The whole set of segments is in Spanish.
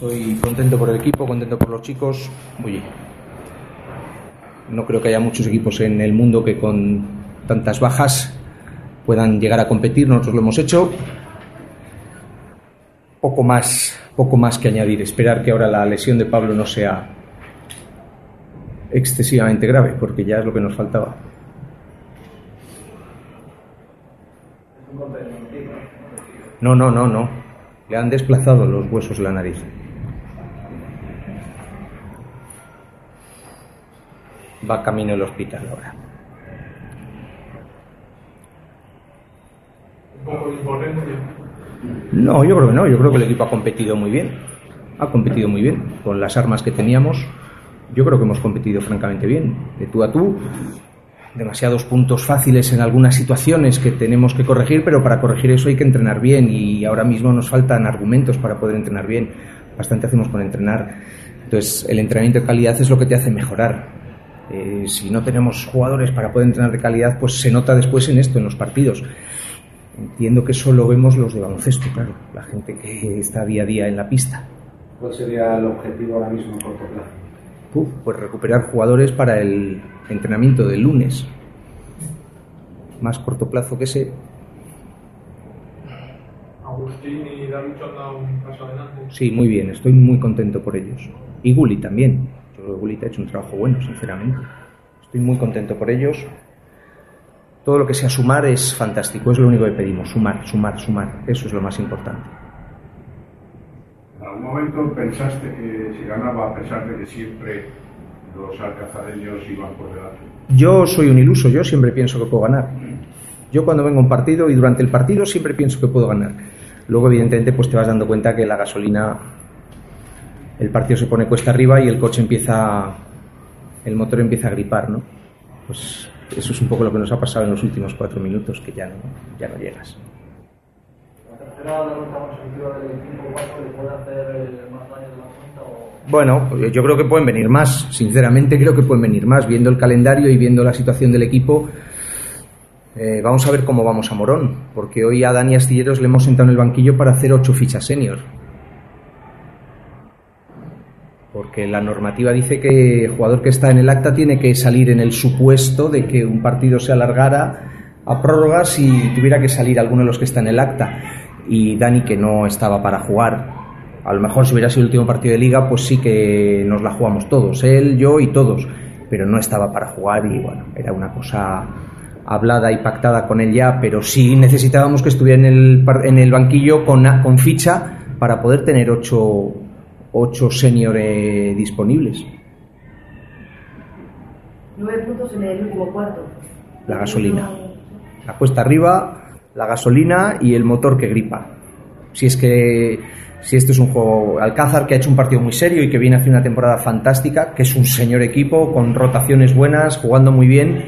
Estoy contento por el equipo, contento por los chicos. Oye, no creo que haya muchos equipos en el mundo que con tantas bajas puedan llegar a competir. Nosotros lo hemos hecho. Poco más, poco más que añadir. Esperar que ahora la lesión de Pablo no sea excesivamente grave, porque ya es lo que nos faltaba. No, no, no, no. Le han desplazado los huesos la nariz. Va camino del hospital ahora. No, yo creo que no. Yo creo que el equipo ha competido muy bien. Ha competido muy bien. Con las armas que teníamos, yo creo que hemos competido francamente bien. De tú a tú. Demasiados puntos fáciles en algunas situaciones que tenemos que corregir, pero para corregir eso hay que entrenar bien y ahora mismo nos faltan argumentos para poder entrenar bien. Bastante hacemos con entrenar. Entonces, el entrenamiento de calidad es lo que te hace mejorar. Eh, si no tenemos jugadores para poder entrenar de calidad, pues se nota después en esto, en los partidos. Entiendo que eso lo vemos los de baloncesto, claro, la gente que está día a día en la pista. ¿Cuál sería el objetivo ahora mismo a corto plazo? Uf, pues recuperar jugadores para el entrenamiento del lunes. Más corto plazo que ese. Agustín y David han dado un paso adelante. Sí, muy bien, estoy muy contento por ellos. Y Guli también. Creo que ha hecho un trabajo bueno, sinceramente. Estoy muy contento por ellos. Todo lo que sea sumar es fantástico, es lo único que pedimos, sumar, sumar, sumar. Eso es lo más importante. ¿En algún momento pensaste que si ganaba, a pesar de que siempre los alcazareños iban por delante? Yo soy un iluso, yo siempre pienso que puedo ganar. Yo cuando vengo a un partido y durante el partido siempre pienso que puedo ganar. Luego, evidentemente, pues te vas dando cuenta que la gasolina, el partido se pone cuesta arriba y el coche empieza, el motor empieza a gripar, ¿no? Pues eso es un poco lo que nos ha pasado en los últimos cuatro minutos, que ya no, ya no llegas. Bueno, yo creo que pueden venir más, sinceramente creo que pueden venir más, viendo el calendario y viendo la situación del equipo. eh, vamos a ver cómo vamos a Morón, porque hoy a Dani Astilleros le hemos sentado en el banquillo para hacer ocho fichas senior. Porque la normativa dice que el jugador que está en el acta tiene que salir en el supuesto de que un partido se alargara a prórrogas y tuviera que salir alguno de los que está en el acta. Y Dani, que no estaba para jugar, a lo mejor si hubiera sido el último partido de liga, pues sí que nos la jugamos todos, él, yo y todos, pero no estaba para jugar y bueno, era una cosa hablada y pactada con él ya, pero sí necesitábamos que estuviera en el, en el banquillo con, con ficha para poder tener ocho, ocho senior eh, disponibles. Nueve puntos en el último cuarto. La gasolina. La cuesta arriba, la gasolina y el motor que gripa. Si es que si este es un juego Alcázar que ha hecho un partido muy serio y que viene haciendo una temporada fantástica, que es un señor equipo con rotaciones buenas, jugando muy bien.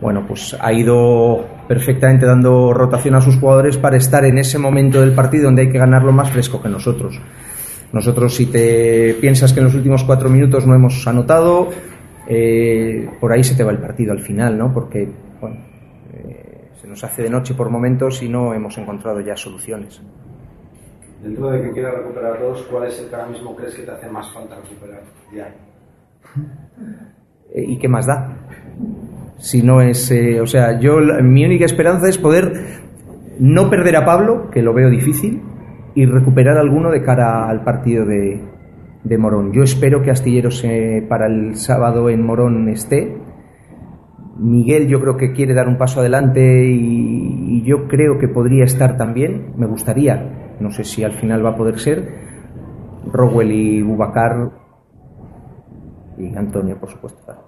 Bueno, pues ha ido perfectamente dando rotación a sus jugadores para estar en ese momento del partido donde hay que ganarlo más fresco que nosotros. Nosotros, si te piensas que en los últimos cuatro minutos no hemos anotado, eh, por ahí se te va el partido al final, ¿no? Porque, bueno, eh, se nos hace de noche por momentos y no hemos encontrado ya soluciones. Dentro de que quieras recuperar a todos, ¿cuál es el que ahora mismo crees que te hace más falta recuperar? Ya. Eh, ¿Y qué más da? Si no es, eh, o sea, yo la- mi única esperanza es poder no perder a Pablo, que lo veo difícil, y recuperar alguno de cara al partido de, de Morón. Yo espero que Astilleros para el sábado en Morón esté. Miguel yo creo que quiere dar un paso adelante y, y yo creo que podría estar también. Me gustaría, no sé si al final va a poder ser. Rowell y Bubacar y Antonio, por supuesto.